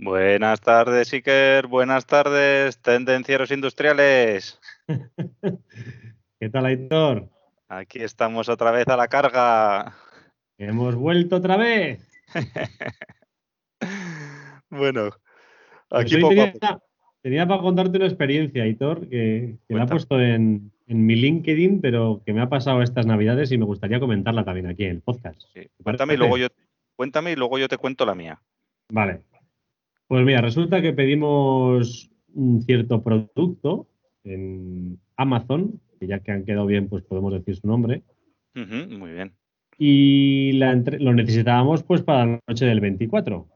Buenas tardes, Iker. Buenas tardes, tendencieros industriales. ¿Qué tal, Aitor? Aquí estamos otra vez a la carga. Hemos vuelto otra vez. bueno, Pues aquí poco a tenía, para contarte una experiencia, Aitor, que, que la he puesto en, en mi LinkedIn, pero que me ha pasado estas navidades y me gustaría comentarla también aquí en el podcast. Sí, ¿Te Cuéntame y parece? luego yo cuéntame y luego yo te cuento la mía. Vale. Pues mira, resulta que pedimos un cierto producto en Amazon, que ya que han quedado bien, pues podemos decir su nombre, muy bien. y la lo necesitábamos pues para la noche del 24,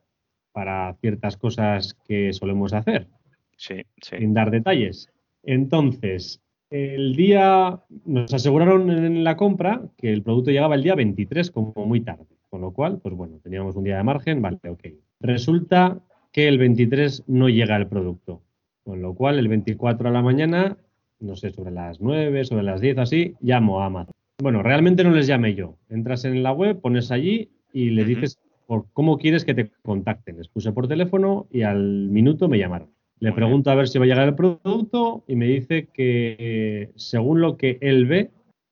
para ciertas cosas que solemos hacer, Sí, sí. sin dar detalles. Entonces, el día, nos aseguraron en la compra que el producto llegaba el día 23 como muy tarde, con lo cual, pues bueno, teníamos un día de margen, vale, ok. Resulta que el 23 no llega el producto, con lo cual el 24 a la mañana, no sé, sobre las 9, sobre las 10 así, llamo a Amazon. Bueno, realmente no les llamé yo. Entras en la web, pones allí y le dices por cómo quieres que te contacten. Les puse por teléfono y al minuto me llamaron. Le pregunto a ver si va a llegar el producto y me dice que según lo que él ve,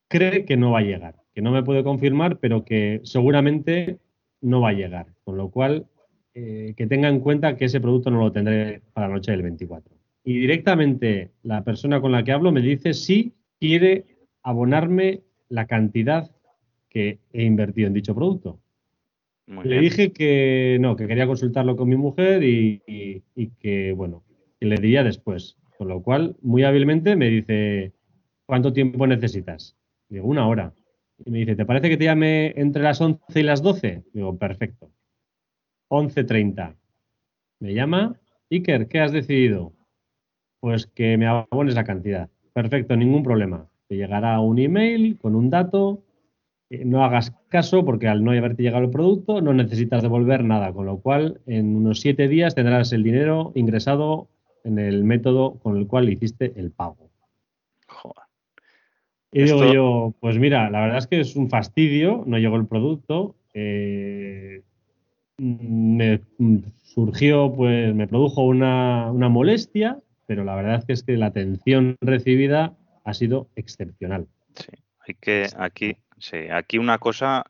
cree que no va a llegar, que no me puede confirmar, pero que seguramente no va a llegar. Con lo cual, eh, que tenga en cuenta que ese producto no lo tendré para la noche del 24. Y directamente la persona con la que hablo me dice si quiere abonarme la cantidad que he invertido en dicho producto. Muy Le bien. dije que no, que quería consultarlo con mi mujer y, y- y que, bueno, que le diría después. Con lo cual, muy hábilmente me dice, ¿cuánto tiempo necesitas? Digo, una hora. Y me dice, ¿te parece que te llame entre las 11 y las 12? Digo, perfecto. 11.30. Me llama, Iker, ¿qué has decidido? Pues que me abones la cantidad. Perfecto, ningún problema. Te llegará un email con un dato eh, no hagas caso porque al no haberte llegado el producto no necesitas devolver nada, con lo cual en unos siete días tendrás el dinero ingresado en el método con el cual hiciste el pago. Joder. Y digo yo, pues mira, la verdad es que es un fastidio, no llegó el producto, eh, me surgió, pues me produjo una, una molestia, pero la verdad es que es que la atención recibida ha sido excepcional. Sí, hay que aquí, sí, aquí una cosa,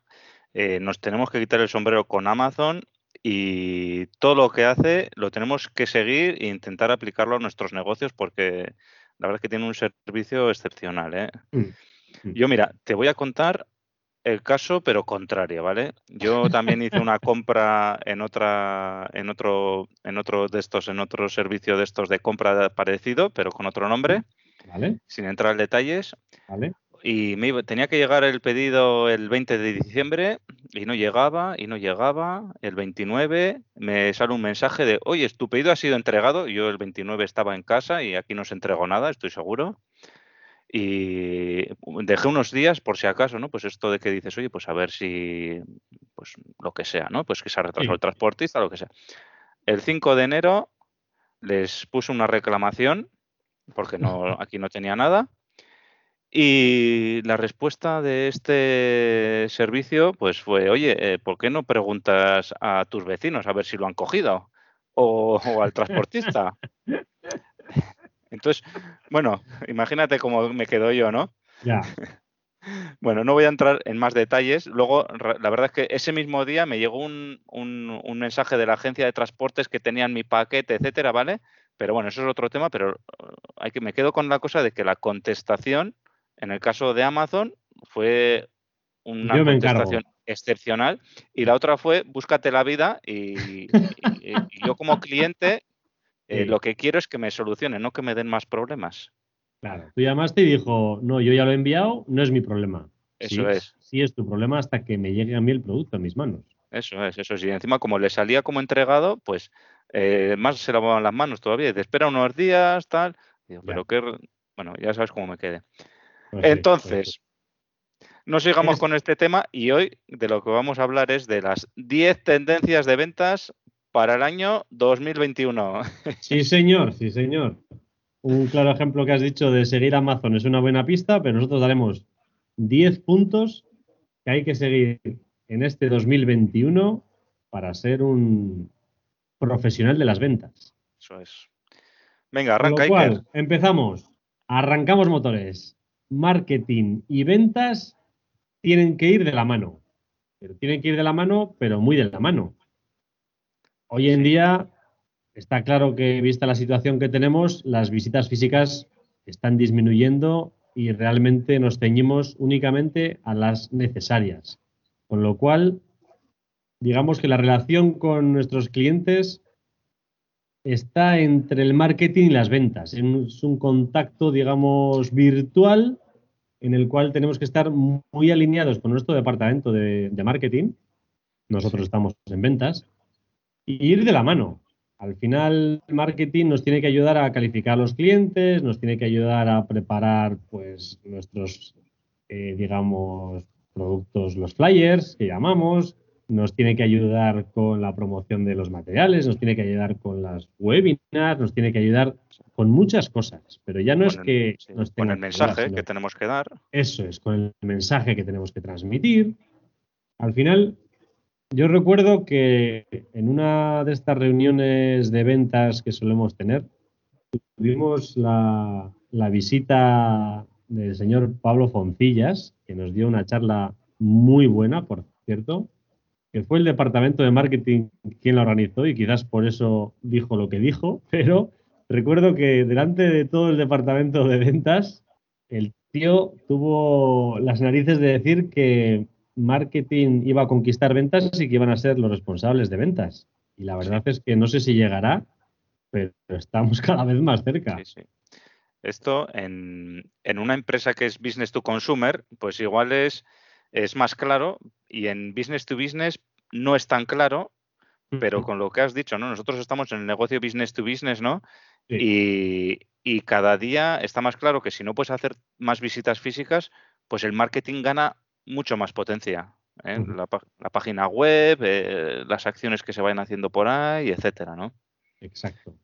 eh, nos tenemos que quitar el sombrero con Amazon y todo lo que hace lo tenemos que seguir e intentar aplicarlo a nuestros negocios porque la verdad es que tiene un servicio excepcional, ¿eh? Mm, mm. Yo mira, te voy a contar el caso, pero contrario, ¿vale? Yo también hice una compra en otra, en otro, en otro de estos, en otro servicio de estos de compra parecido, pero con otro nombre, ¿Vale? sin entrar en detalles ¿Vale? y me iba- tenía que llegar el pedido el 20 de diciembre y no llegaba y no llegaba. El 29 me sale un mensaje de, oye, tu pedido ha sido entregado. Yo el 29 estaba en casa y aquí no se entregó nada, estoy seguro. Y dejé unos días por si acaso, ¿no? Pues esto de que dices, oye, pues a ver si, pues lo que sea, ¿no? Pues que se ha retrasado Sí. el transportista, lo que sea. El 5 de enero les puse una reclamación porque no, aquí no tenía nada. Y la respuesta de este servicio, pues fue, oye, eh, ¿por qué no preguntas a tus vecinos a ver si lo han cogido? O, o al transportista. Entonces, bueno, imagínate cómo me quedo yo, ¿no? Ya. Bueno, no voy a entrar en más detalles. Luego, la verdad es que ese mismo día me llegó un, un- un mensaje de la agencia de transportes que tenían mi paquete, etcétera, ¿vale? Pero bueno, eso es otro tema, pero eh, hay que, me quedo con la cosa de que la contestación, en el caso de Amazon, fue una contestación excepcional y la otra fue búscate la vida y, y- y yo como cliente eh, Sí. lo que quiero es que me solucionen, no que me den más problemas. Claro, tú llamaste y dijo, no, yo ya lo he enviado, no es mi problema. Eso Sí, es. Sí es tu problema hasta que me llegue a mí el producto a mis manos. Eso es, eso es. Y encima, como le salía como entregado, pues eh, más se lavaban las manos todavía. Dice, espera unos días, tal. pero qué... Bueno, ya sabes cómo me quede. Pues sí, Entonces, no sigamos Es- con este tema y hoy de lo que vamos a hablar es de las 10 tendencias de ventas para el año 2021. Sí, señor, sí, señor. Un claro ejemplo que has dicho de seguir Amazon es una buena pista, pero nosotros daremos 10 puntos que hay que seguir en este 2021 para ser un profesional de las ventas. Eso es. Venga, arranca, lo cual, Iker. empezamos. Arrancamos motores. Marketing y ventas tienen que ir de la mano. Pero tienen que ir de la mano, pero muy de la mano. Hoy en día está claro que, vista la situación que tenemos, las visitas físicas están disminuyendo y realmente nos ceñimos únicamente a las necesarias. Con lo cual, digamos que la relación con nuestros clientes está entre el marketing y las ventas. Es un contacto, digamos, virtual en el cual tenemos que estar muy alineados con nuestro departamento de, de marketing. Nosotros estamos en ventas y ir de la mano. Al final, el marketing nos tiene que ayudar a calificar a los clientes, nos tiene que ayudar a preparar, pues, nuestros, eh, digamos, productos, los flyers que llamamos, nos tiene que ayudar con la promoción de los materiales, nos tiene que ayudar con las webinars, nos tiene que ayudar con muchas cosas. Pero ya no es el- que sí, nos con el que mensaje que tenemos que dar. eso es, con el mensaje que tenemos que transmitir. Al final, yo recuerdo que en una de estas reuniones de ventas que solemos tener, tuvimos la, la visita del señor Pablo Foncillas, que nos dio una charla muy buena, por cierto, que fue el departamento de marketing quien la organizó y quizás por eso dijo lo que dijo, pero recuerdo que delante de todo el departamento de ventas, el tío tuvo las narices de decir que marketing iba a conquistar ventas y que iban a ser los responsables de ventas. Y la verdad es que no sé si llegará, pero estamos cada vez más cerca. Sí, sí. Esto en, en una empresa que es business to consumer, pues igual es, es más claro y en business to business no es tan claro, pero con lo que has dicho, ¿no? Nosotros estamos en el negocio business to business, ¿no? Sí. Y, y cada día está más claro que si no puedes hacer más visitas físicas, pues el marketing gana mucho más potencia. ¿eh? La página web, eh, las acciones que se vayan haciendo por ahí, etcétera, ¿no? Exacto.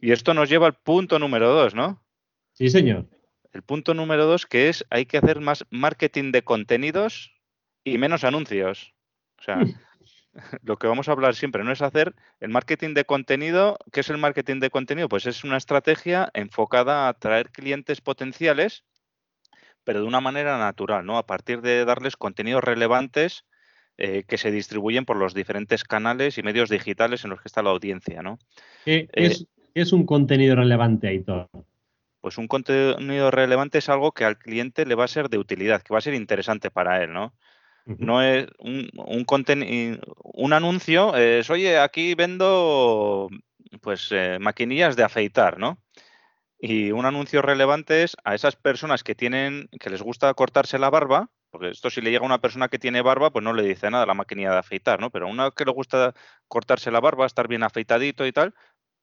Y esto nos lleva al punto número dos, ¿no? Sí, señor. El punto número dos, que es hay que hacer más marketing de contenidos y menos anuncios. O sea, lo que vamos a hablar siempre no es hacer el marketing de contenido. ¿Qué es el marketing de contenido? Pues es una estrategia enfocada a atraer clientes potenciales, pero de una manera natural, ¿no? A partir de darles contenidos relevantes eh, que se distribuyen por los diferentes canales y medios digitales en los que está la audiencia, ¿no? ¿Qué Eh, es, qué es un contenido relevante, Aitor? Pues un contenido relevante es algo que al cliente le va a ser de utilidad, que va a ser interesante para él, ¿no? No es un, un, un anuncio, es, oye, aquí vendo pues eh, maquinillas de afeitar, ¿no? Y un anuncio relevante es a esas personas que tienen, que les gusta cortarse la barba, porque esto si le llega a una persona que tiene barba, pues no le dice nada la maquinilla de afeitar, ¿no? Pero a una que le gusta cortarse la barba, estar bien afeitadito y tal,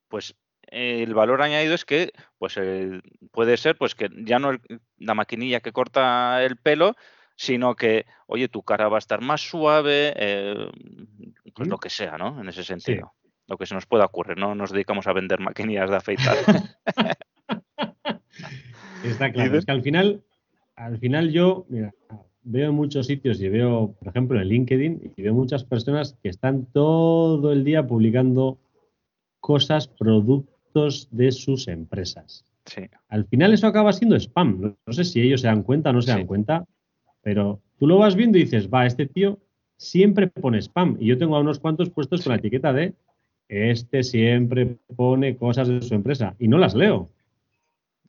pues eh, el valor añadido es que pues eh, puede ser pues que ya no el- la maquinilla que corta el pelo, sino que, oye, tu cara va a estar más suave, eh, pues lo que sea, ¿no? En ese sentido. Lo que se nos pueda ocurrir, no nos dedicamos a vender maquinillas de afeitar. Está claro. Es que al final, al final yo, mira, veo en muchos sitios y veo, por ejemplo, en LinkedIn, y veo muchas personas que están todo el día publicando cosas, productos de sus empresas. Sí, Al final eso acaba siendo spam. No, no sé si ellos se dan cuenta o no se Sí. dan cuenta, pero tú lo vas viendo y dices, va, este tío siempre pone spam. Y yo tengo a unos cuantos puestos con la etiqueta de este siempre pone cosas de su empresa y no las leo.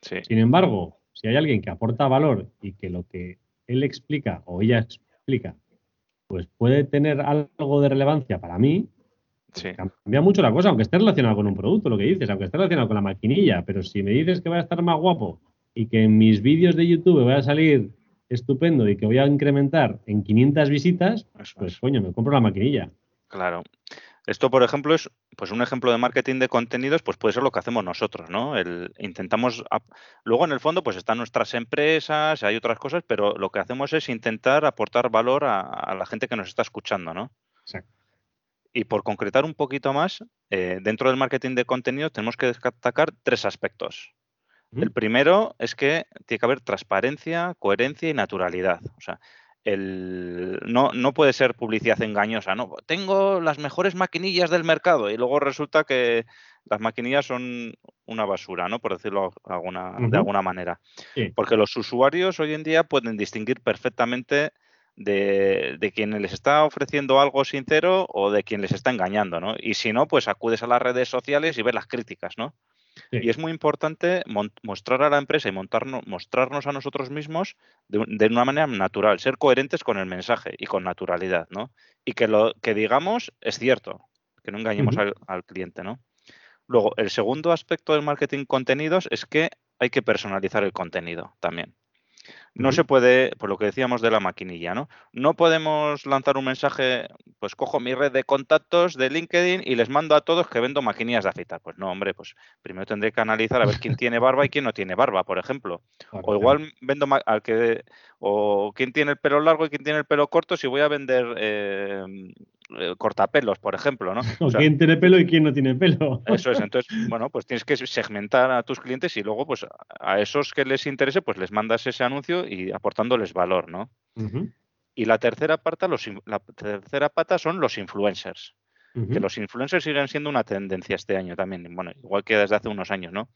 Sí, Sin embargo, si hay alguien que aporta valor y que lo que él explica o ella explica, pues puede tener algo de relevancia para mí, sí. cambia mucho la cosa, aunque esté relacionado con un producto, lo que dices, aunque esté relacionado con la maquinilla, pero si me dices que voy a estar más guapo y que en mis vídeos de YouTube voy a salir estupendo y que voy a incrementar en 500 visitas, Eso pues es. coño, me compro la maquinilla. Claro. Esto, por ejemplo, es pues un ejemplo de marketing de contenidos, pues puede ser lo que hacemos nosotros, ¿no? El, intentamos, luego en el fondo, pues están nuestras empresas, hay otras cosas, pero lo que hacemos es intentar aportar valor a, la gente que nos está escuchando, ¿no? Y por concretar un poquito más, eh, dentro del marketing de contenidos tenemos que destacar tres aspectos. El primero es que tiene que haber transparencia, coherencia y naturalidad. O sea, el, no, no puede ser publicidad engañosa, ¿no? Tengo las mejores maquinillas del mercado y luego resulta que las maquinillas son una basura, ¿no? Por decirlo alguna, de alguna manera. Porque los usuarios hoy en día pueden distinguir perfectamente de, de, quien les está ofreciendo algo sincero o de quien les está engañando, ¿no? Y si no, pues acudes a las redes sociales y ves las críticas, ¿no? Y es muy importante mostrar a la empresa y montarnos, mostrarnos a nosotros mismos de, una manera natural, ser coherentes con el mensaje y con naturalidad, ¿no? Y que lo que digamos es cierto, que no engañemos al, al, cliente, ¿no? Luego, el segundo aspecto del marketing contenidos es que hay que personalizar el contenido también. No se puede, por lo que decíamos de la maquinilla, ¿no? No podemos lanzar un mensaje, pues cojo mi red de contactos de LinkedIn y les mando a todos que vendo maquinillas de afeitar. Pues no, hombre, pues primero tendré que analizar a ver quién tiene barba y quién no tiene barba, por ejemplo. O igual vendo al que o quién tiene el pelo largo y quién tiene el pelo corto si voy a vender eh, eh, cortapelos, por ejemplo, ¿no? O, quién tiene pelo y quién no tiene pelo. Eso es, entonces, bueno, pues tienes que segmentar a tus clientes y luego, pues a esos que les interese, pues les mandas ese anuncio y aportándoles valor, ¿no? Y la tercera, pata, los, la tercera pata son los influencers. Que los influencers siguen siendo una tendencia este año también, bueno, igual que desde hace unos años, ¿no?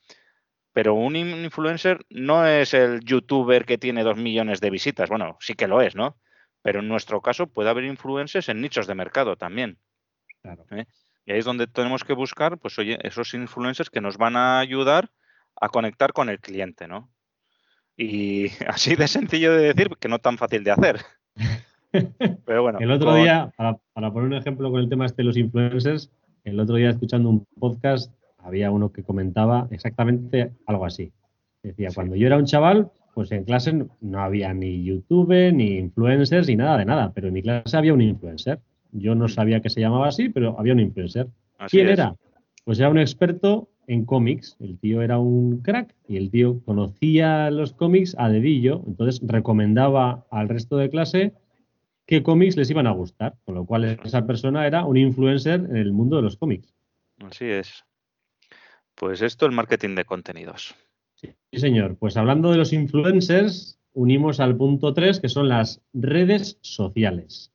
Pero un influencer no es el youtuber que tiene dos millones de visitas, bueno, sí que lo es, ¿no? Pero en nuestro caso puede haber influencers en nichos de mercado también. ¿eh? Y ahí es donde tenemos que buscar, pues oye, esos influencers que nos van a ayudar a conectar con el cliente, ¿no? Y así de sencillo de decir que no tan fácil de hacer. Pero bueno. El otro día, para, poner un ejemplo con el tema este de los influencers, el otro día escuchando un podcast había uno que comentaba exactamente algo así. Decía, cuando yo era un chaval, pues en clase no había ni YouTube, ni influencers, ni nada de nada, pero en mi clase había un influencer. Yo no sabía que se llamaba así, pero había un influencer. ¿Quién era? Pues era un experto en cómics. El tío era un crack y el tío conocía los cómics a dedillo, entonces recomendaba al resto de clase qué cómics les iban a gustar, con lo cual esa persona era un influencer en el mundo de los cómics. Así es. Pues esto es el marketing de contenidos. Sí, señor. Pues hablando de los influencers, unimos al punto 3, que son las redes sociales.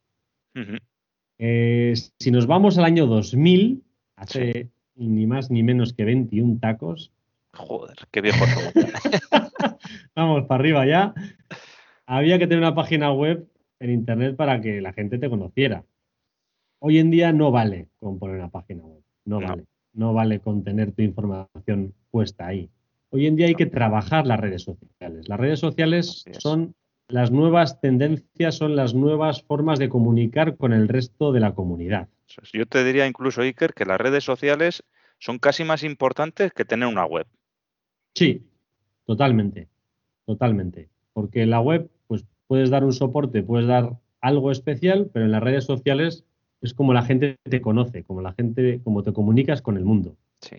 Eh, si nos vamos al año 2000, hace ni más ni menos que 21 tacos. Joder, qué viejo Vamos para arriba ya. Había que tener una página web en internet para que la gente te conociera. Hoy en día no vale con poner una página web. no. vale. No vale con tener tu información puesta ahí. Hoy en día hay que trabajar las redes sociales. Las redes sociales son las nuevas tendencias, son las nuevas formas de comunicar con el resto de la comunidad. Yo te diría incluso, Iker, que las redes sociales son casi más importantes que tener una web. Sí, totalmente, totalmente. Porque en la web, pues puedes dar un soporte, puedes dar algo especial, pero en las redes sociales es como la gente te conoce, como la gente, como te comunicas con el mundo. Sí.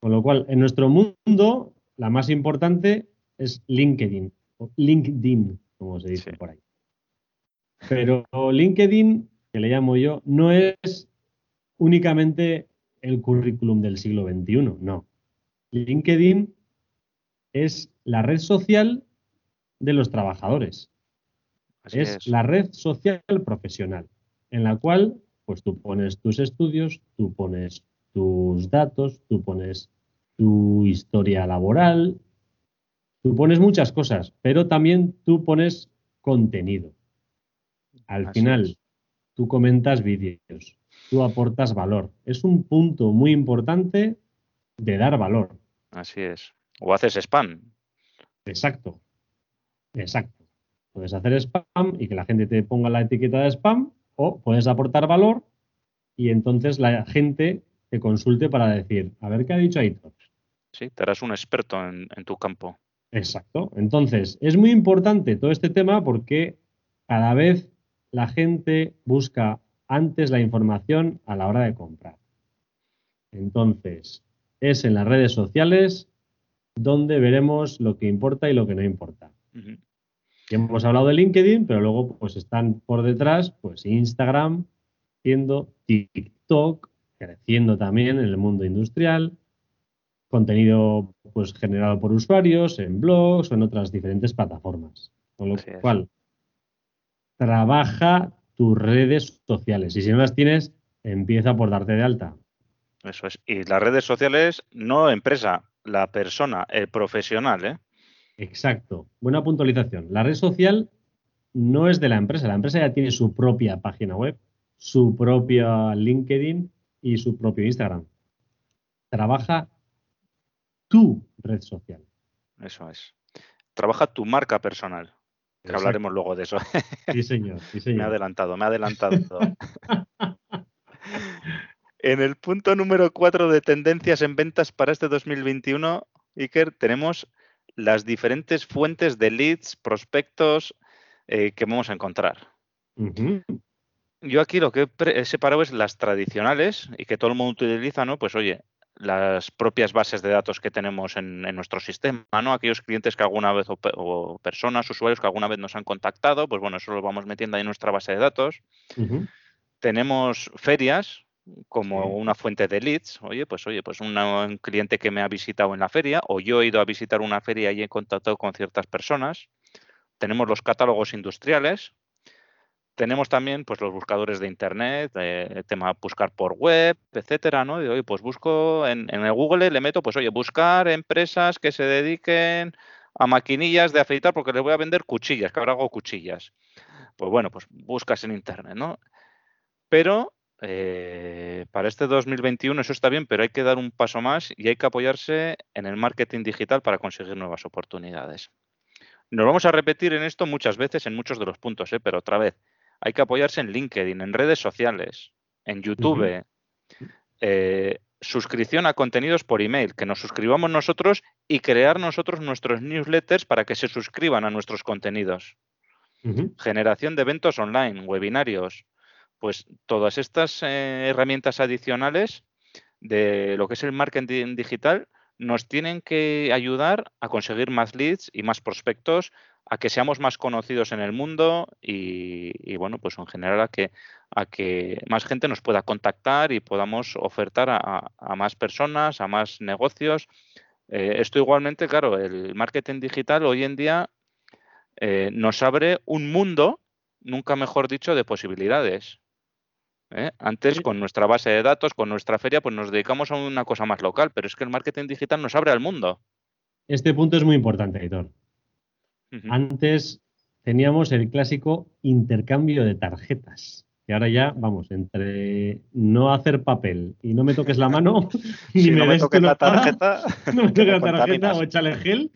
Con lo cual, en nuestro mundo, la más importante es LinkedIn, o LinkedIn, como se dice por ahí. Pero LinkedIn, que le llamo yo, no es únicamente el currículum del siglo XXI, no. LinkedIn es la red social de los trabajadores. es, la red social profesional, en la cual pues tú pones tus estudios, tú pones tus datos, tú pones tu historia laboral, tú pones muchas cosas, pero también tú pones contenido. Al final, tú comentas vídeos, tú aportas valor. Es un punto muy importante de dar valor. Así es. O haces spam. Exacto. Exacto. Puedes hacer spam y que la gente te ponga la etiqueta de spam o puedes aportar valor y entonces la gente te consulte para decir, a ver qué ha dicho Aitor. Sí, te harás un experto en, tu campo. Exacto. Entonces, es muy importante todo este tema porque cada vez la gente busca antes la información a la hora de comprar. Entonces, es en las redes sociales donde veremos lo que importa y lo que no importa. hemos hablado de LinkedIn, pero luego pues están por detrás pues Instagram, siendo TikTok, creciendo también en el mundo industrial, contenido pues generado por usuarios en blogs o en otras diferentes plataformas. Con lo cual, trabaja tus redes sociales y si no las tienes, empieza por darte de alta. Eso es. Y las redes sociales, no empresa, la persona, el profesional, ¿eh? Exacto. Buena puntualización. La red social no es de la empresa. La empresa ya tiene su propia página web, su propia LinkedIn y su propio Instagram. Trabaja tu red social. Eso es. Trabaja tu marca personal. Que hablaremos luego de eso. Sí, señor. me ha adelantado, me ha adelantado. en el punto número 4 de tendencias en ventas para este 2021, Iker, tenemos las diferentes fuentes de leads, prospectos eh, que vamos a encontrar. Yo aquí lo que he separado es las tradicionales y que todo el mundo utiliza, ¿no? Pues oye, las propias bases de datos que tenemos en, nuestro sistema, ¿no? Aquellos clientes que alguna vez o, personas, usuarios que alguna vez nos han contactado, pues bueno, eso lo vamos metiendo ahí en nuestra base de datos. Tenemos ferias como una fuente de leads. Oye, pues oye, pues un cliente que me ha visitado en la feria o yo he ido a visitar una feria y he contactado con ciertas personas. Tenemos los catálogos industriales, tenemos también pues, los buscadores de Internet, eh, el tema buscar por web, etcétera, ¿no? Oye, pues busco en, el Google, le meto, pues oye, buscar empresas que se dediquen a maquinillas de afeitar porque les voy a vender cuchillas, que ahora hago cuchillas. Pues bueno, pues buscas en Internet, ¿no? Pero eh, para este 2021 eso está bien, pero hay que dar un paso más y hay que apoyarse en el marketing digital para conseguir nuevas oportunidades. Nos vamos a repetir en esto muchas veces en muchos de los puntos, ¿eh? pero otra vez, hay que apoyarse en LinkedIn, en redes sociales, en YouTube, eh, suscripción a contenidos por email, que nos suscribamos nosotros y crear nosotros nuestros newsletters para que se suscriban a nuestros contenidos. Generación de eventos online, webinarios, pues todas estas eh, herramientas adicionales de lo que es el marketing digital nos tienen que ayudar a conseguir más leads y más prospectos a que seamos más conocidos en el mundo y, bueno, pues en general a que, a que más gente nos pueda contactar y podamos ofertar a, más personas, a más negocios. Eh, esto igualmente, claro, el marketing digital hoy en día eh, nos abre un mundo, nunca mejor dicho, de posibilidades. ¿Eh? Antes, con nuestra base de datos, con nuestra feria, pues nos dedicamos a una cosa más local, pero es que el marketing digital nos abre al mundo. Este punto es muy importante, Editor. Antes teníamos el clásico intercambio de tarjetas. Y ahora ya, vamos, entre no hacer papel y no me toques la mano, ni me, no me toques la tarjeta, no me toques la tarjeta o échale gel.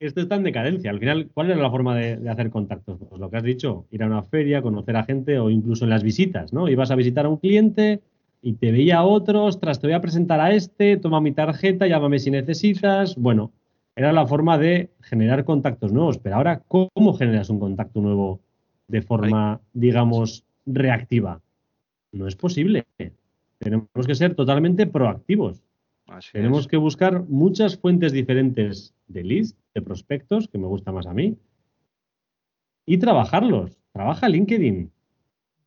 Esto está en decadencia. Al final, ¿cuál era la forma de, hacer contactos? Pues lo que has dicho, ir a una feria, conocer a gente o incluso en las visitas, ¿no? Ibas a visitar a un cliente y te veía a otros, ostras, te voy a presentar a este, toma mi tarjeta, llámame si necesitas. Bueno, era la forma de generar contactos nuevos. Pero ahora, ¿cómo generas un contacto nuevo de forma, digamos, reactiva? No es posible. Tenemos que ser totalmente proactivos. Tenemos que buscar muchas fuentes diferentes de leads, de prospectos, que me gusta más a mí, y trabajarlos. Trabaja LinkedIn.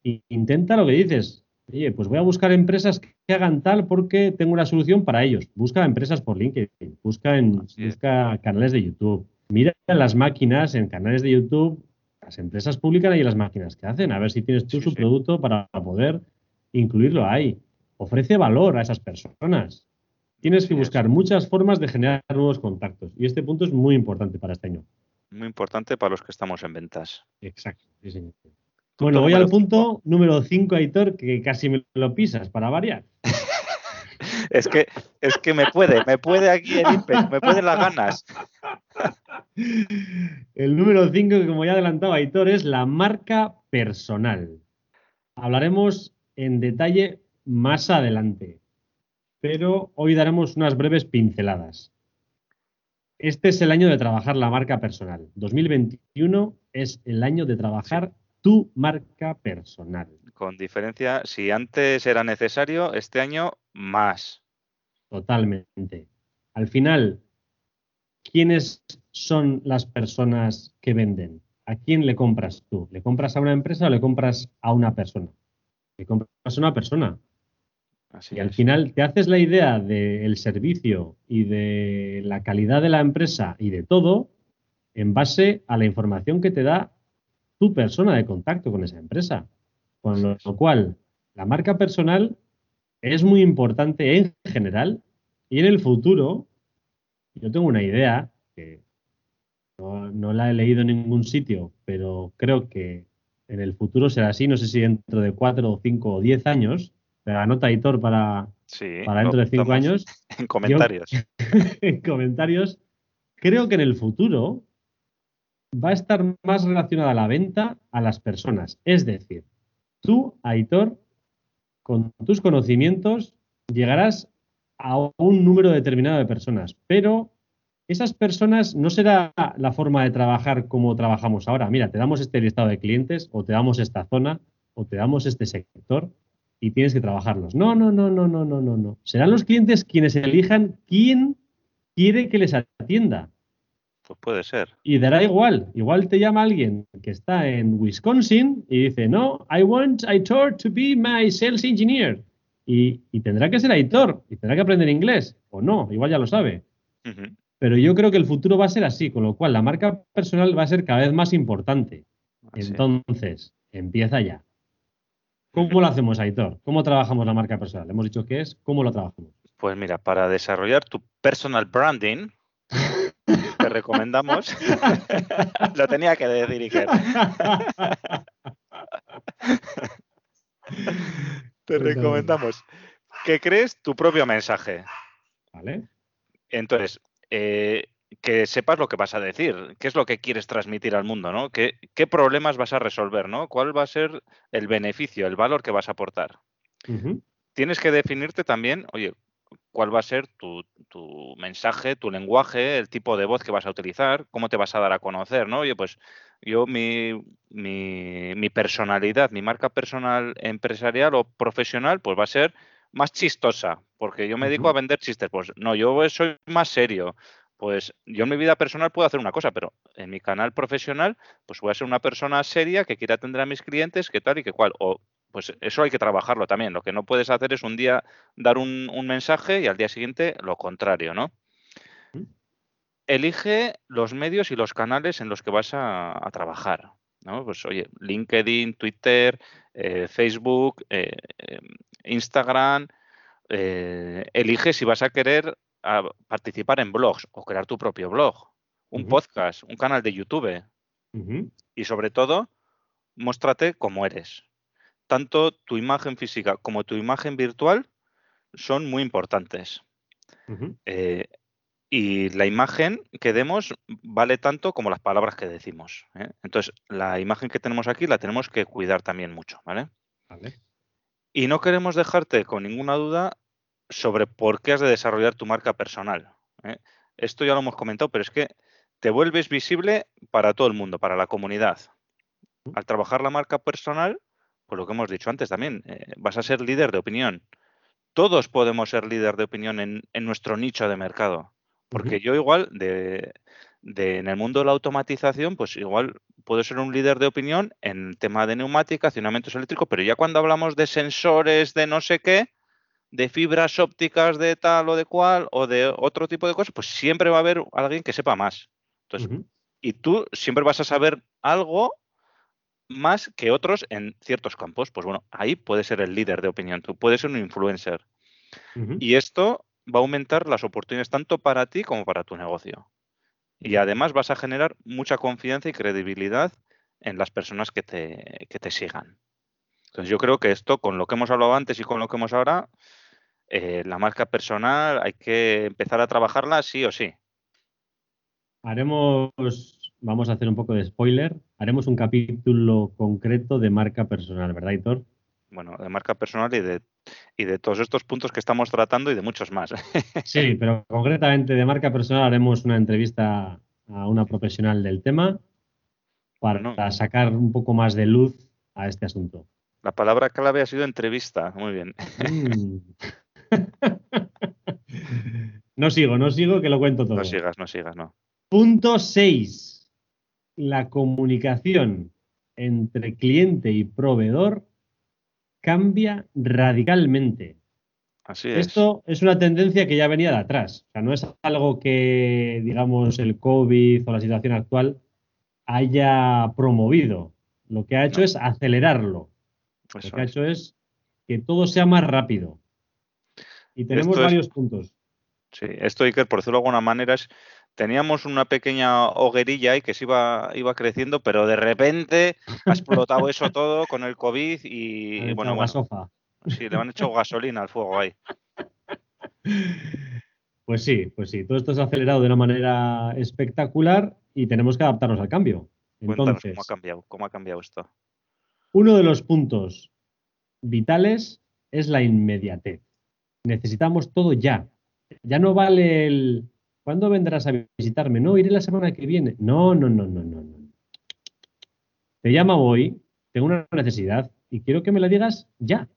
E intenta lo que dices. Oye, pues voy a buscar empresas que hagan tal porque tengo una solución para ellos. Busca empresas por LinkedIn, busca, en, busca canales de YouTube. Mira las máquinas en canales de YouTube, las empresas publican ahí las máquinas que hacen, a ver si tienes tú su producto para poder incluirlo ahí. Ofrece valor a esas personas. Tienes que buscar muchas formas de generar nuevos contactos y este punto es muy importante para este año. Muy importante para los que estamos en ventas. Exacto, sí, señor. Bueno, voy al punto número 5, Aitor, que casi me lo pisas para variar. es que es que me puede, me puede aquí el ímpetu, me pueden las ganas. El número 5, que como ya adelantaba Aitor, es la marca personal. Hablaremos en detalle más adelante, pero hoy daremos unas breves pinceladas. Este es el año de trabajar la marca personal. 2021 es el año de trabajar tu marca personal. Con diferencia, si antes era necesario, este año más. Totalmente. Al final, ¿quiénes son las personas que venden? ¿A quién le compras tú? ¿Le compras a una empresa o le compras a una persona? Le compras a una persona. Así y al final te haces la idea del servicio y de la calidad de la empresa y de todo en base a la información que te da tu persona de contacto con esa empresa. Con lo, lo cual, la marca personal es muy importante en general y en el futuro, yo tengo una idea que no, no la he leído en ningún sitio, pero creo que en el futuro será así, no sé si dentro de cuatro o cinco o diez años, anota Hitor para, Sí, para dentro de cinco años, En comentarios. en comentarios, creo que en el futuro va a estar más relacionada la venta a las personas. Es decir, tú, Aitor, con tus conocimientos, llegarás a un número determinado de personas, pero esas personas no será la forma de trabajar como trabajamos ahora. Mira, te damos este listado de clientes o te damos esta zona o te damos este sector y tienes que trabajarlos. No, no, no, no, no, no, no, no. Serán los clientes quienes elijan quién quiere que les atienda. Pues puede ser. Y dará igual. Igual te llama alguien que está en Wisconsin y dice, no, I want Aitor to be my sales engineer. Y, y tendrá que ser Aitor y tendrá que aprender inglés. O no, igual ya lo sabe. Pero yo creo que el futuro va a ser así, con lo cual la marca personal va a ser cada vez más importante. Entonces, empieza ya. ¿Cómo lo hacemos, Aitor? ¿Cómo trabajamos la marca personal? Hemos dicho que es, ¿cómo lo trabajamos? Pues mira, para desarrollar tu personal branding, te recomendamos. Lo tenía que decir, Iker. Te recomendamos que crees tu propio mensaje. ¿Vale? Entonces, eh, que sepas lo que vas a decir, qué es lo que quieres transmitir al mundo, ¿no? ¿Qué, qué problemas vas a resolver, ¿no? ¿Cuál va a ser el beneficio, el valor que vas a aportar? Tienes que definirte también, oye, cuál va a ser tu, tu mensaje, tu lenguaje, el tipo de voz que vas a utilizar, cómo te vas a dar a conocer, ¿no? Oye, pues yo mi, mi, mi personalidad, mi marca personal empresarial o profesional, pues va a ser más chistosa, porque yo me dedico a vender chistes. Pues no, yo soy más serio. Pues yo en mi vida personal puedo hacer una cosa, pero en mi canal profesional, pues voy a ser una persona seria que quiera atender a mis clientes, que tal y que cual. O pues eso hay que trabajarlo también. Lo que no puedes hacer es un día dar un, un mensaje y al día siguiente lo contrario, ¿no? Elige los medios y los canales en los que vas a, a trabajar. ¿no? Pues oye, LinkedIn, Twitter, eh, Facebook, eh, eh, Instagram. eh, elige si vas a querer a participar en blogs o crear tu propio blog, un podcast, un canal de YouTube y sobre todo, muéstrate como eres. Tanto tu imagen física como tu imagen virtual son muy importantes. Eh, y la imagen que demos vale tanto como las palabras que decimos. ¿eh? Entonces, la imagen que tenemos aquí la tenemos que cuidar también mucho, ¿vale? Vale. Y no queremos dejarte con ninguna duda sobre por qué has de desarrollar tu marca personal. ¿eh? Esto ya lo hemos comentado, pero es que te vuelves visible para todo el mundo, para la comunidad. Al trabajar la marca personal, pues lo que hemos dicho antes también, eh, vas a ser líder de opinión. Todos podemos ser líder de opinión en, en nuestro nicho de mercado. Porque yo igual, de, de- en el mundo de la automatización, pues igual puedo ser un líder de opinión en el tema de neumática, accionamientos eléctricos, pero ya cuando hablamos de sensores, de no sé qué, de fibras ópticas de tal o de cual, o de otro tipo de cosas, pues siempre va a haber alguien que sepa más. Entonces, y tú siempre vas a saber algo más que otros en ciertos campos. Pues bueno, ahí puedes ser el líder de opinión, tú puedes ser un influencer. Y esto va a aumentar las oportunidades tanto para ti como para tu negocio. Y además vas a generar mucha confianza y credibilidad en las personas que te, que te sigan. Entonces yo creo que esto, con lo que hemos hablado antes y con lo que hemos ahora, eh, la marca personal hay que empezar a trabajarla sí o sí. Haremos, vamos a hacer un poco de spoiler, haremos un capítulo concreto de marca personal, ¿verdad, Hitor? Bueno, de marca personal y de, y de todos estos puntos que estamos tratando y de muchos más. Sí, pero concretamente de marca personal haremos una entrevista a una profesional del tema para sacar un poco más de luz a este asunto. La palabra clave ha sido entrevista. Muy bien. Mm. no sigo, no sigo, que lo cuento todo. No sigas, no sigas, no. Punto 6. La comunicación entre cliente y proveedor cambia radicalmente. Así es. Esto es una tendencia que ya venía de atrás. O sea, no es algo que, digamos, el COVID o la situación actual haya promovido. Lo que ha hecho No. es acelerarlo. Lo que ha hecho es que todo sea más rápido. Y tenemos Esto es- varios puntos. Sí, esto Iker, por decirlo de alguna manera, es teníamos una pequeña hoguerilla ahí que se iba, iba creciendo, pero de repente ha explotado eso todo con el COVID y, hecho bueno, bueno, gasofa. sí, le han hecho gasolina al fuego ahí. Pues sí, pues sí. Todo esto se ha acelerado de una manera espectacular y tenemos que adaptarnos al cambio. Cuéntanos Entonces, cómo ha cambiado, cómo ha cambiado esto. uno de los puntos vitales es la inmediatez. Necesitamos todo ya. Ya no vale el ¿cuándo vendrás a visitarme? No, iré la semana que viene. No, no, no, no, no, no. Te llamo hoy, tengo una necesidad y quiero que me la digas ya.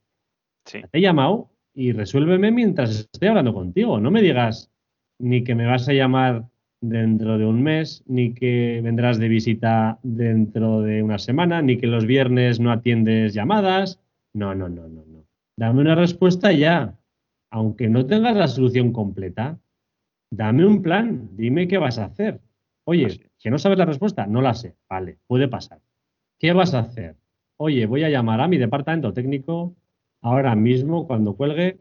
Sí, Te he llamado y resuélveme mientras estoy hablando contigo. No me digas ni que me vas a llamar dentro de un mes, ni que vendrás de visita dentro de una semana, ni que los viernes no atiendes llamadas. No, no, no, no, no. Dame una respuesta ya. Aunque no tengas la solución completa, dame un plan. Dime qué vas a hacer. Oye, que no sabes la respuesta, no la sé. Vale, puede pasar. ¿Qué vas a hacer? Oye, voy a llamar a mi departamento técnico ahora mismo, cuando cuelgue,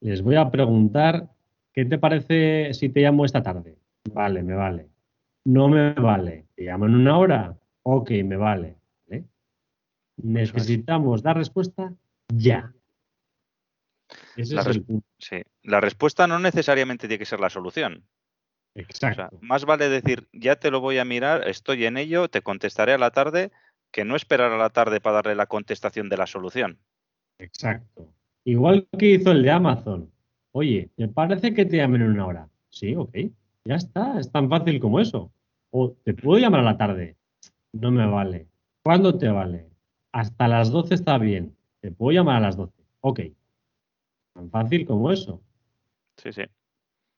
les voy a preguntar qué te parece si te llamo esta tarde. Vale, me vale. No me vale. ¿Te llamo en una hora? Ok, me vale. ¿Vale? Necesitamos dar respuesta ya. Ese La es el punto. sí. La respuesta no necesariamente tiene que ser la solución. O sea, Exacto. más vale decir, ya te lo voy a mirar, estoy en ello, te contestaré a la tarde, que no esperar a la tarde para darle la contestación de la solución. Exacto. Igual que hizo el de Amazon. Oye, ¿te parece que te llamen en una hora? Sí, ok. Ya está, es tan fácil como eso. O te puedo llamar a la tarde. No me vale. ¿Cuándo te vale? Hasta las 12 está bien. Te puedo llamar a las 12. Ok. Tan fácil como eso. Sí, sí.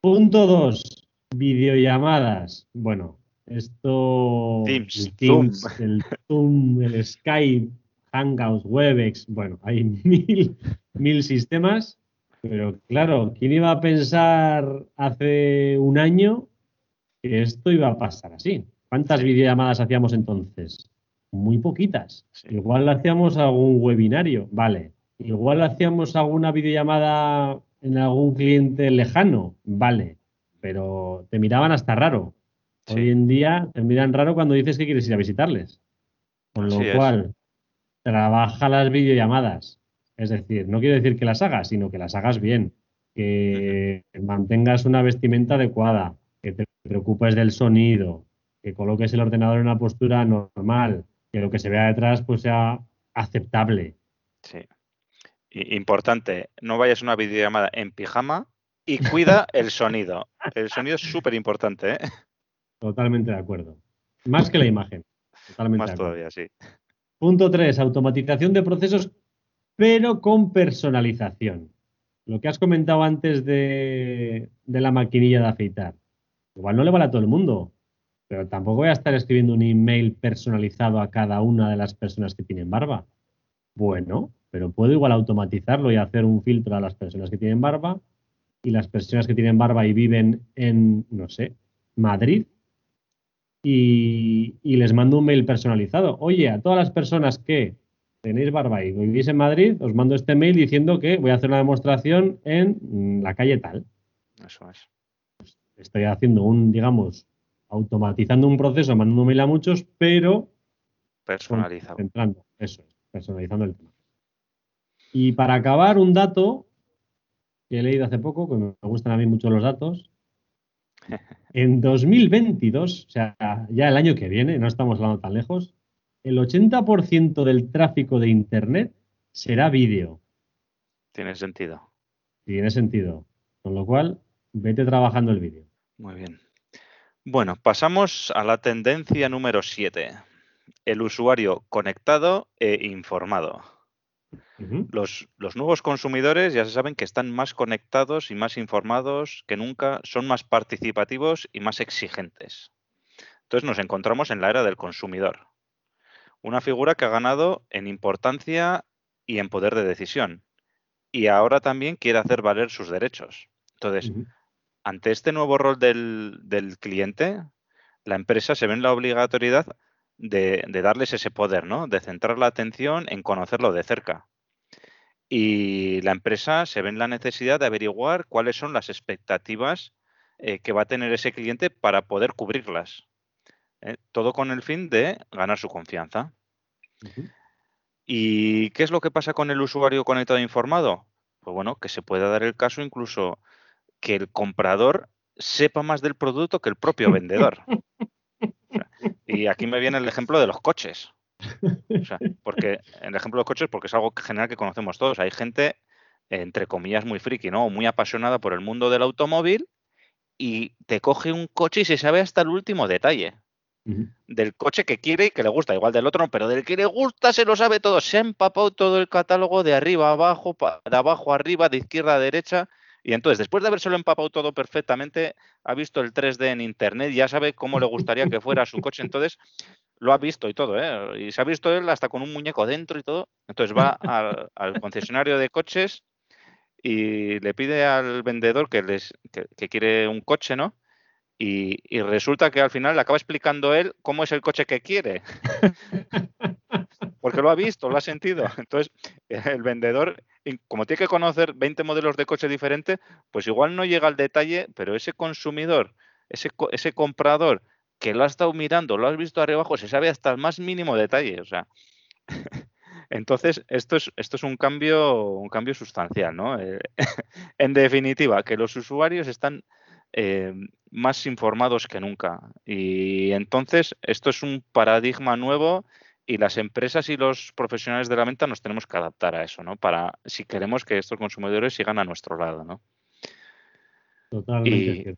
Punto 2. Videollamadas. Bueno, esto. Teams, el Teams, el Zoom, el Skype, Hangouts, Webex. Bueno, hay mil, mil sistemas. Pero claro, ¿quién iba a pensar hace un año que esto iba a pasar así? ¿Cuántas videollamadas hacíamos entonces? Muy poquitas. Sí. Igual hacíamos algún webinario, vale. Igual hacíamos alguna videollamada en algún cliente lejano, vale. Pero te miraban hasta raro. Sí. Hoy en día te miran raro cuando dices que quieres ir a visitarles. Con lo Así es. cual, trabaja las videollamadas. Es decir, no quiero decir que las hagas, sino que las hagas bien. Que mantengas una vestimenta adecuada, que te preocupes del sonido, que coloques el ordenador en una postura normal, que lo que se vea detrás pues sea aceptable. Sí. Importante, no vayas a una videollamada en pijama y cuida el sonido. El sonido es súper importante, ¿eh? Totalmente de acuerdo. Más que la imagen. Totalmente Más de acuerdo. todavía, sí. Punto 3. Automatización de procesos, pero con personalización. Lo que has comentado antes de, de la maquinilla de afeitar. Igual no le vale a todo el mundo, pero tampoco voy a estar escribiendo un email personalizado a cada una de las personas que tienen barba. Bueno, pero puedo igual automatizarlo y hacer un filtro a las personas que tienen barba y las personas que tienen barba y viven en, no sé, Madrid, y, y les mando un mail personalizado. Oye, a todas las personas que tenéis barba y vivís en Madrid, os mando este mail diciendo que voy a hacer una demostración en mm, la calle tal. Eso es. Estoy haciendo un, digamos, automatizando un proceso, mandando un mail a muchos, pero Personalizado. centrando, eso es, personalizando el tema. Y para acabar, un dato que he leído hace poco, que me gustan a mí mucho los datos. En 2022, o sea, ya el año que viene, no estamos hablando tan lejos, el 80% del tráfico de Internet será vídeo. Tiene sentido. Tiene sentido. Con lo cual, vete trabajando el vídeo. Muy bien. Bueno, pasamos a la tendencia número 7. el usuario conectado e informado. Los, los nuevos consumidores ya se saben que están más conectados y más informados que nunca, son más participativos y más exigentes. Entonces nos encontramos en la era del consumidor, una figura que ha ganado en importancia y en poder de decisión, y ahora también quiere hacer valer sus derechos. Entonces, ante este nuevo rol del, del cliente, la empresa se ve en la obligatoriedad de, de darles ese poder, ¿no? De centrar la atención en conocerlo de cerca. Y la empresa se ve en la necesidad de averiguar cuáles son las expectativas eh, que va a tener ese cliente para poder cubrirlas. ¿eh? Todo con el fin de ganar su confianza. ¿Y qué es lo que pasa con el usuario conectado e informado? Pues bueno, que se puede dar el caso incluso que el comprador sepa más del producto que el propio vendedor. O sea, y aquí me viene el ejemplo de los coches. O sea, porque el ejemplo de los coches, porque es algo general que conocemos todos. Hay gente, entre comillas, muy friki, ¿no? Muy apasionada por el mundo del automóvil y te coge un coche y se sabe hasta el último detalle del coche que quiere y que le gusta, igual del otro no, pero del que le gusta se lo sabe todo, se ha empapado todo el catálogo de arriba a abajo, de abajo a arriba, de izquierda a derecha, y entonces después de habérselo empapado todo perfectamente, ha visto el 3D en internet, ya sabe cómo le gustaría que fuera su coche, entonces lo ha visto y todo, ¿eh? y se ha visto él hasta con un muñeco dentro y todo, entonces va al, al concesionario de coches y le pide al vendedor que, les, que, que quiere un coche, ¿no? Y, y resulta que al final le acaba explicando él cómo es el coche que quiere. Porque lo ha visto, lo ha sentido. Entonces, el vendedor, como tiene que conocer 20 modelos de coche diferentes, pues igual no llega al detalle, pero ese consumidor, ese, co- ese comprador que lo ha estado mirando, lo has visto arriba abajo, se sabe hasta el más mínimo detalle. O sea, entonces, esto es, esto es un cambio, un cambio sustancial, ¿no? Eh, en definitiva, que los usuarios están eh, más informados que nunca. Y entonces, esto es un paradigma nuevo y las empresas y los profesionales de la venta nos tenemos que adaptar a eso, ¿no? Para si queremos que estos consumidores sigan a nuestro lado, ¿no? Totalmente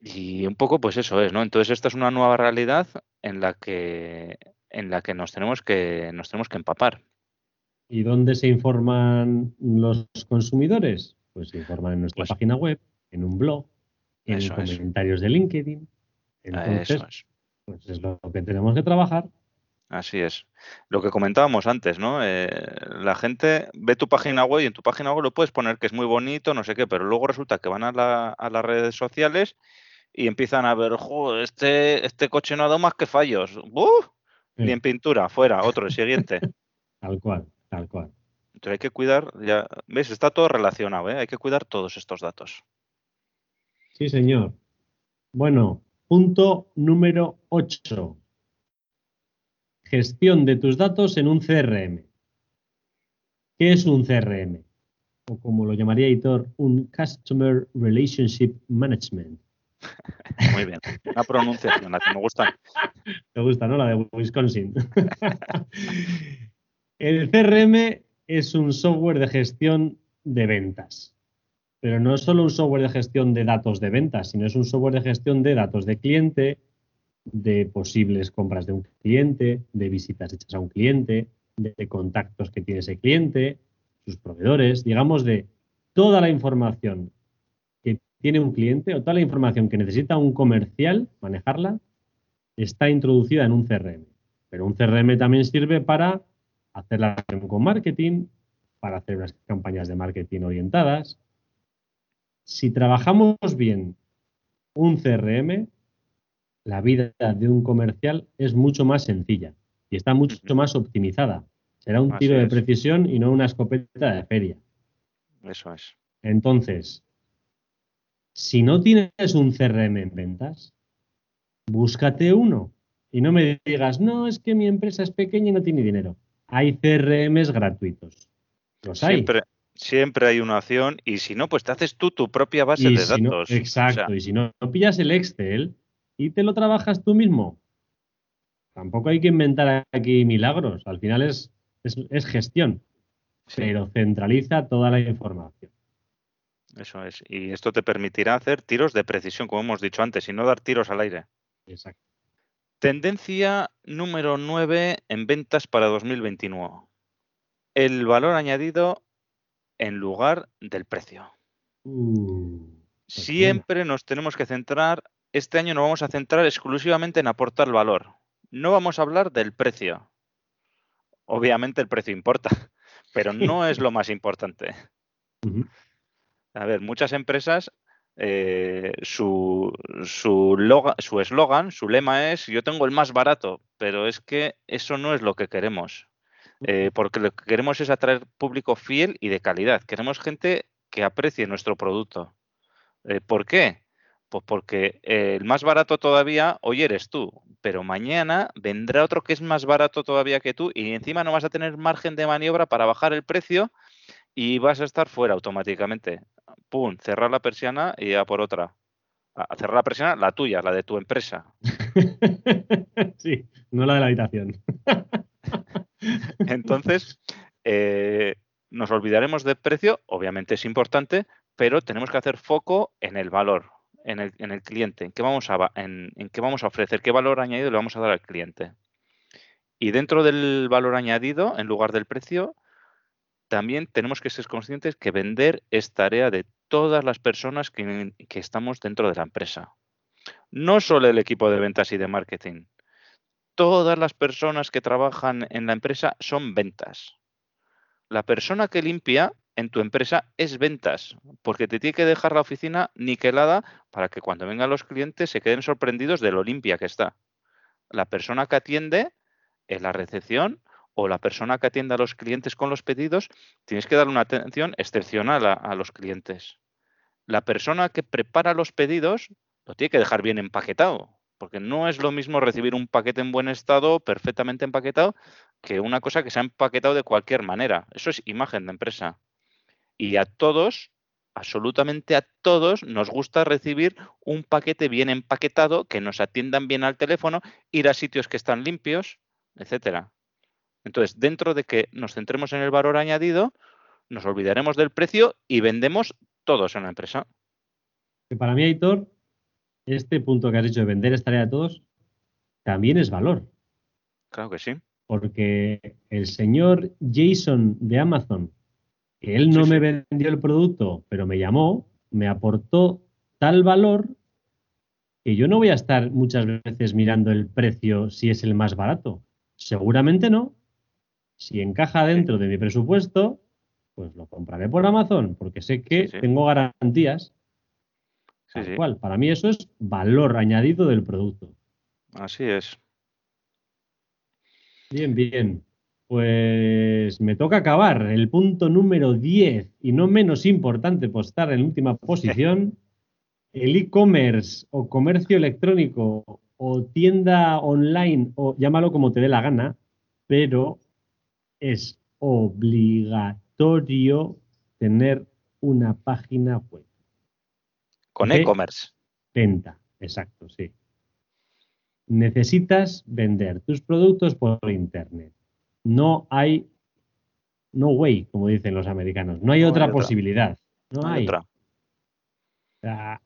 Y- un poco, pues eso es, ¿no? Entonces, esta es una nueva realidad en la que en la que nos tenemos que nos tenemos que empapar. ¿Y dónde se informan los consumidores? Pues se informan en nuestra Pues- página web, en un blog, en es. comentarios de LinkedIn. Entonces, Eso es. pues es lo que tenemos que trabajar. Así es. Lo que comentábamos antes, ¿no? Eh, la gente ve tu página web y en tu página web lo puedes poner que es muy bonito, no sé qué, pero luego resulta que van a, la- a las redes sociales y empiezan a ver, "Jo, este, este coche no ha dado más que fallos. ¡Buf! Ni Eh, en pintura, fuera, otro, el siguiente. Tal cual, tal cual. Entonces hay que cuidar, ya, ¿ves? Está todo relacionado, ¿eh? Hay que cuidar todos estos datos. Sí, señor. Bueno, punto número 8. Gestión de tus datos en un CRM. ¿Qué es un CRM? O como lo llamaría Hitor, un Customer Relationship Management. Muy bien. Una pronunciación, la que me gusta. Te gusta, ¿no? La de Wisconsin. El CRM es un software de gestión de ventas. Pero no es solo un software de gestión de datos de ventas, sino es un software de gestión de datos de cliente, de posibles compras de un cliente, de visitas hechas a un cliente, de, contactos que tiene ese cliente, sus proveedores, digamos, de toda la información que tiene un cliente o toda la información que necesita un comercial manejarla está introducida en un CRM. Pero un CRM también sirve para hacer la relación con marketing, para hacer unas campañas de marketing orientadas. Si trabajamos bien un CRM, la vida de un comercial es mucho más sencilla y está mucho más optimizada. Será un Así tiro de es. precisión y no una escopeta de feria. Eso es. Entonces, si no tienes un CRM en ventas, búscate uno. Y no me digas, no, es que mi empresa es pequeña y no tiene dinero. Hay CRMs gratuitos. Los hay. Siempre, siempre hay una opción y si no, pues te haces tú tu propia base Y de si no- datos. exacto. O sea, y si no, no pillas el Excel y te lo trabajas tú mismo. Tampoco hay que inventar aquí milagros. Al final es, es, es gestión, sí, pero centraliza toda la información. eso es. Y esto te permitirá hacer tiros de precisión, como hemos dicho antes, y no dar tiros al aire. Exacto. Tendencia número 9 en ventas para 2021. El valor añadido en lugar del precio. Uh, pues Siempre nos tenemos que centrar, este año nos vamos a centrar exclusivamente en aportar valor. No vamos a hablar del precio. Obviamente el precio importa, pero no es lo más importante. A ver, muchas empresas, eh, su su loga- su eslogan, su, lema es yo tengo el más barato, pero es que eso no es lo que queremos. Eh, porque lo que queremos es atraer público fiel y de calidad. Queremos gente que aprecie nuestro producto. Eh, ¿Por qué? Pues porque eh, el más barato todavía hoy eres tú, pero mañana vendrá otro que es más barato todavía que tú y encima no vas a tener margen de maniobra para bajar el precio y vas a estar fuera automáticamente. Pum, cerrar la persiana y a por otra. A a cerrar la persiana, la tuya, la de tu empresa. sí, no la de la habitación. Entonces, eh, nos olvidaremos del precio, obviamente es importante, pero tenemos que hacer foco en el valor, en el, en el cliente, en qué, vamos a, en qué vamos a ofrecer, qué valor añadido le vamos a dar al cliente. Y dentro del valor añadido, en lugar del precio, también tenemos que ser conscientes que vender es tarea de todas las personas que, que estamos dentro de la empresa. No solo el equipo de ventas y de marketing. Todas las personas que trabajan en la empresa son ventas. La persona que limpia en tu empresa es ventas, porque te tiene que dejar la oficina niquelada para que cuando vengan los clientes se queden sorprendidos de lo limpia que está. La persona que atiende en la recepción o la persona que atiende a los clientes con los pedidos, tienes que darle una atención excepcional a, a los clientes. La persona que prepara los pedidos lo tiene que dejar bien empaquetado, porque no es lo mismo recibir un paquete en buen estado, perfectamente empaquetado, que una cosa que se ha empaquetado de cualquier manera. Eso es imagen de empresa. Y a todos, absolutamente a todos, nos gusta recibir un paquete bien empaquetado, que nos atiendan bien al teléfono, ir a sitios que están limpios, etcétera. Entonces, dentro de que nos centremos en el valor añadido, nos olvidaremos del precio y vendemos todos en la empresa. Que para mí, Aitor, este punto que has dicho de vender es tarea de todos, también es valor. Claro que sí. Porque el señor Jason de Amazon, él no Sí, me vendió el producto, pero me llamó, me aportó tal valor que yo no voy a estar muchas veces mirando el precio si es el más barato. Seguramente no. Si encaja dentro de mi presupuesto, pues lo compraré por Amazon, porque sé que Sí, tengo garantías. Sí, sí. cual. Para mí eso es valor añadido del producto. Así es. Bien, bien. Pues me toca acabar. El punto número 10 y no menos importante por estar en última posición, el e-commerce o comercio electrónico o tienda online o llámalo como te dé la gana, pero es obligatorio tener una página web. Con e-commerce. Venta, exacto, sí. Necesitas vender tus productos por internet. No hay, no way, como dicen los americanos. No hay No hay otra posibilidad. No, No hay hay. otra. O sea,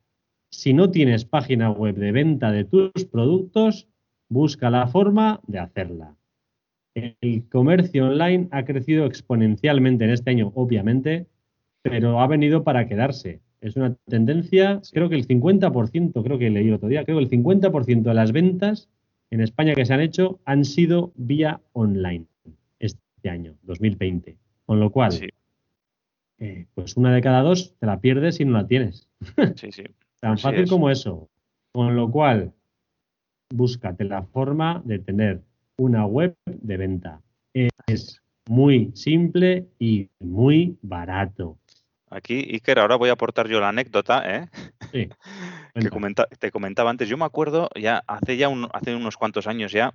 si no tienes página web de venta de tus productos, busca la forma de hacerla. El comercio online ha crecido exponencialmente en este año, obviamente, pero ha venido para quedarse. Es una tendencia, creo que el 50%, creo que leí el otro día, creo que el 50% de las ventas en España que se han hecho han sido vía online este año, 2020. Con lo cual, Sí, eh, pues una de cada dos te la pierdes si no la tienes. sí, sí. Tan Así fácil es. como eso. Con lo cual, búscate la forma de tener una web de venta. Es muy simple y muy barato. Aquí, Iker, ahora voy a aportar yo la anécdota, ¿eh? Sí, que comenta- te comentaba antes. Yo me acuerdo ya hace ya un- hace unos cuantos años ya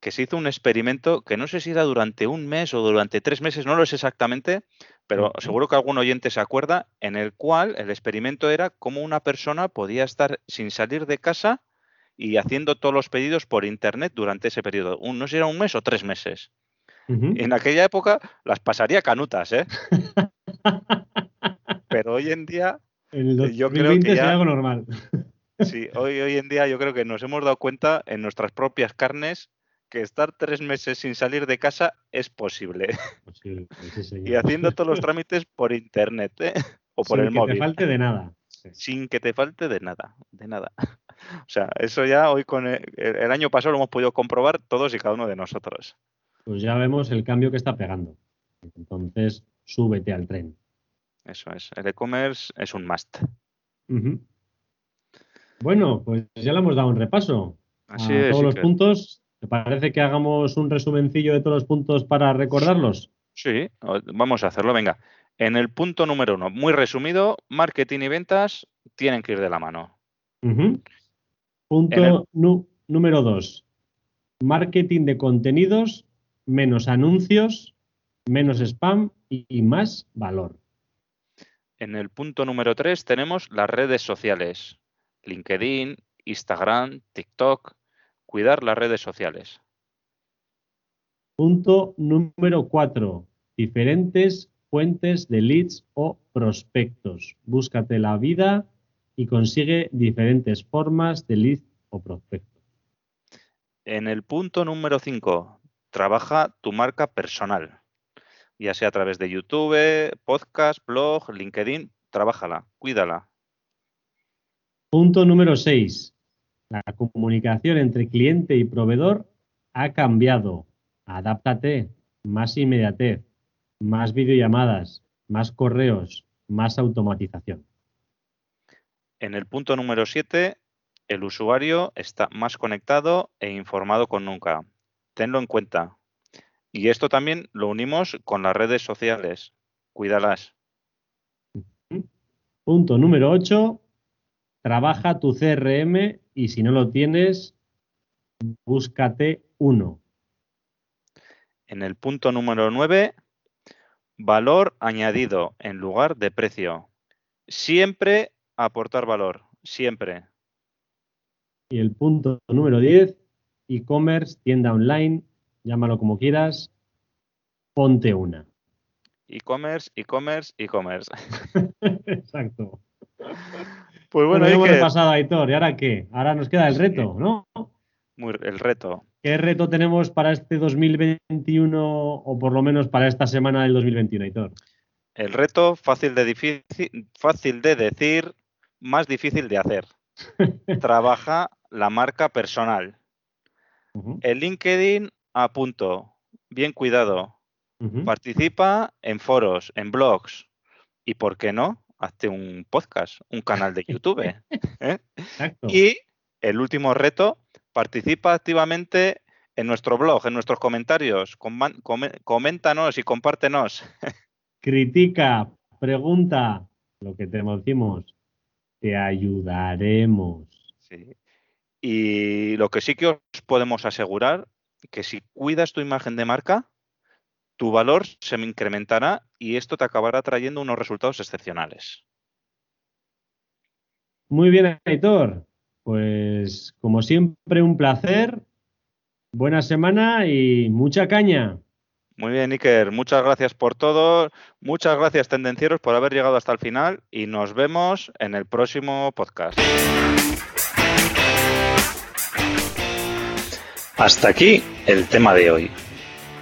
que se hizo un experimento que no sé si era durante un mes o durante tres meses, no lo sé exactamente, pero seguro que algún oyente se acuerda, en el cual el experimento era cómo una persona podía estar sin salir de casa y haciendo todos los pedidos por internet durante ese periodo. Un, no sé si era un mes o tres meses. En aquella época las pasaría canutas, ¿eh? Pero hoy en día el yo creo 2020 que ya- algo normal. Sí, hoy, hoy en día yo creo que nos hemos dado cuenta en nuestras propias carnes que estar tres meses sin salir de casa es posible. Posible, sí, señor. Y haciendo todos los trámites por internet ¿eh? o por Sin el que móvil. te falte de nada. Sí. Sin que te falte de nada, de nada. O sea, eso ya hoy con el, el año pasado lo hemos podido comprobar todos y cada uno de nosotros. Pues ya vemos el cambio que está pegando. Entonces, súbete al tren. Eso es. El e-commerce es un must. Bueno, pues ya le hemos dado un repaso Así a es. todos los puntos. ¿Te parece que hagamos un resumencillo de todos los puntos para recordarlos? Sí, vamos a hacerlo. Venga. En el punto número uno, muy resumido, marketing y ventas tienen que ir de la mano. Punto el- número dos. Marketing de contenidos, menos anuncios, menos spam y, y más valor. En el punto número 3 tenemos las redes sociales. LinkedIn, Instagram, TikTok. Cuidar las redes sociales. Punto número cuatro. Diferentes fuentes de leads o prospectos. Búscate la vida y consigue diferentes formas de lead o prospecto. En el punto número 5, trabaja tu marca personal. Ya sea a través de YouTube, podcast, blog, LinkedIn, trabájala, cuídala. Punto número 6. La comunicación entre cliente y proveedor ha cambiado. Adáptate. Más inmediatez, más videollamadas, más correos, más automatización. En el punto número 7, el usuario está más conectado e informado con nunca. Tenlo en cuenta. Y esto también lo unimos con las redes sociales. Cuídalas. Punto número 8. Trabaja tu CRM y si no lo tienes, búscate uno. En el punto número 9, valor añadido en lugar de precio. Siempre aportar valor, siempre. Y el punto número 10, e-commerce, tienda online, llámalo como quieras, ponte una. E-commerce, e-commerce, e-commerce. Exacto. Pues bueno, Bueno, hemos que... repasado, Aitor. ¿Y ahora qué? Ahora nos queda el reto, ¿no? Muy- el reto. ¿Qué reto tenemos para este 2021 o por lo menos para esta semana del 2021, Aitor? El reto fácil de, difícil, fácil de decir, más difícil de hacer. Trabaja la marca personal. El LinkedIn a punto. Bien cuidado. Participa en foros, en blogs. Y por qué no, hazte un podcast, un canal de YouTube. ¿eh? Y el último reto, participa activamente en nuestro blog, en nuestros comentarios. Coméntanos y compártenos. Critica, pregunta, lo que te decimos, te ayudaremos. Sí. Y lo que sí que os podemos asegurar, que si cuidas tu imagen de marca, tu valor se incrementará y esto te acabará trayendo unos resultados excepcionales. Muy bien, Aitor. Pues como siempre, un placer. Buena semana y mucha caña. Muy bien, Iker, muchas gracias por todo. Muchas gracias, tendencieros, por haber llegado hasta el final y nos vemos en el próximo podcast. Hasta aquí el tema de hoy.